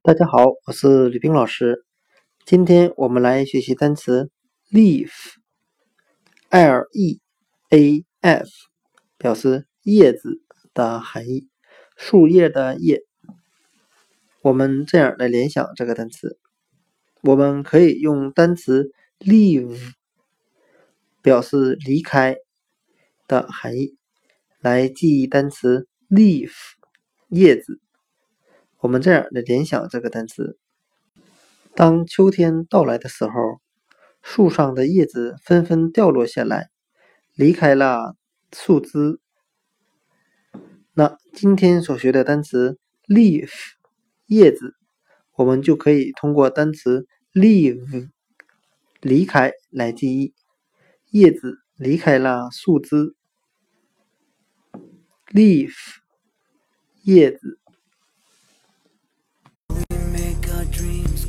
大家好，我是吕冰老师。今天我们来学习单词 leaf，l e a f，表示叶子的含义，树叶的叶。我们这样来联想这个单词，我们可以用单词 leave 表示离开的含义，来记忆单词 leaf 叶子。我们这样来联想这个单词：当秋天到来的时候，树上的叶子纷纷掉落下来，离开了树枝。那今天所学的单词 leaf 叶子，我们就可以通过单词 leave 离开来记忆。叶子离开了树枝，leaf 叶子。dreams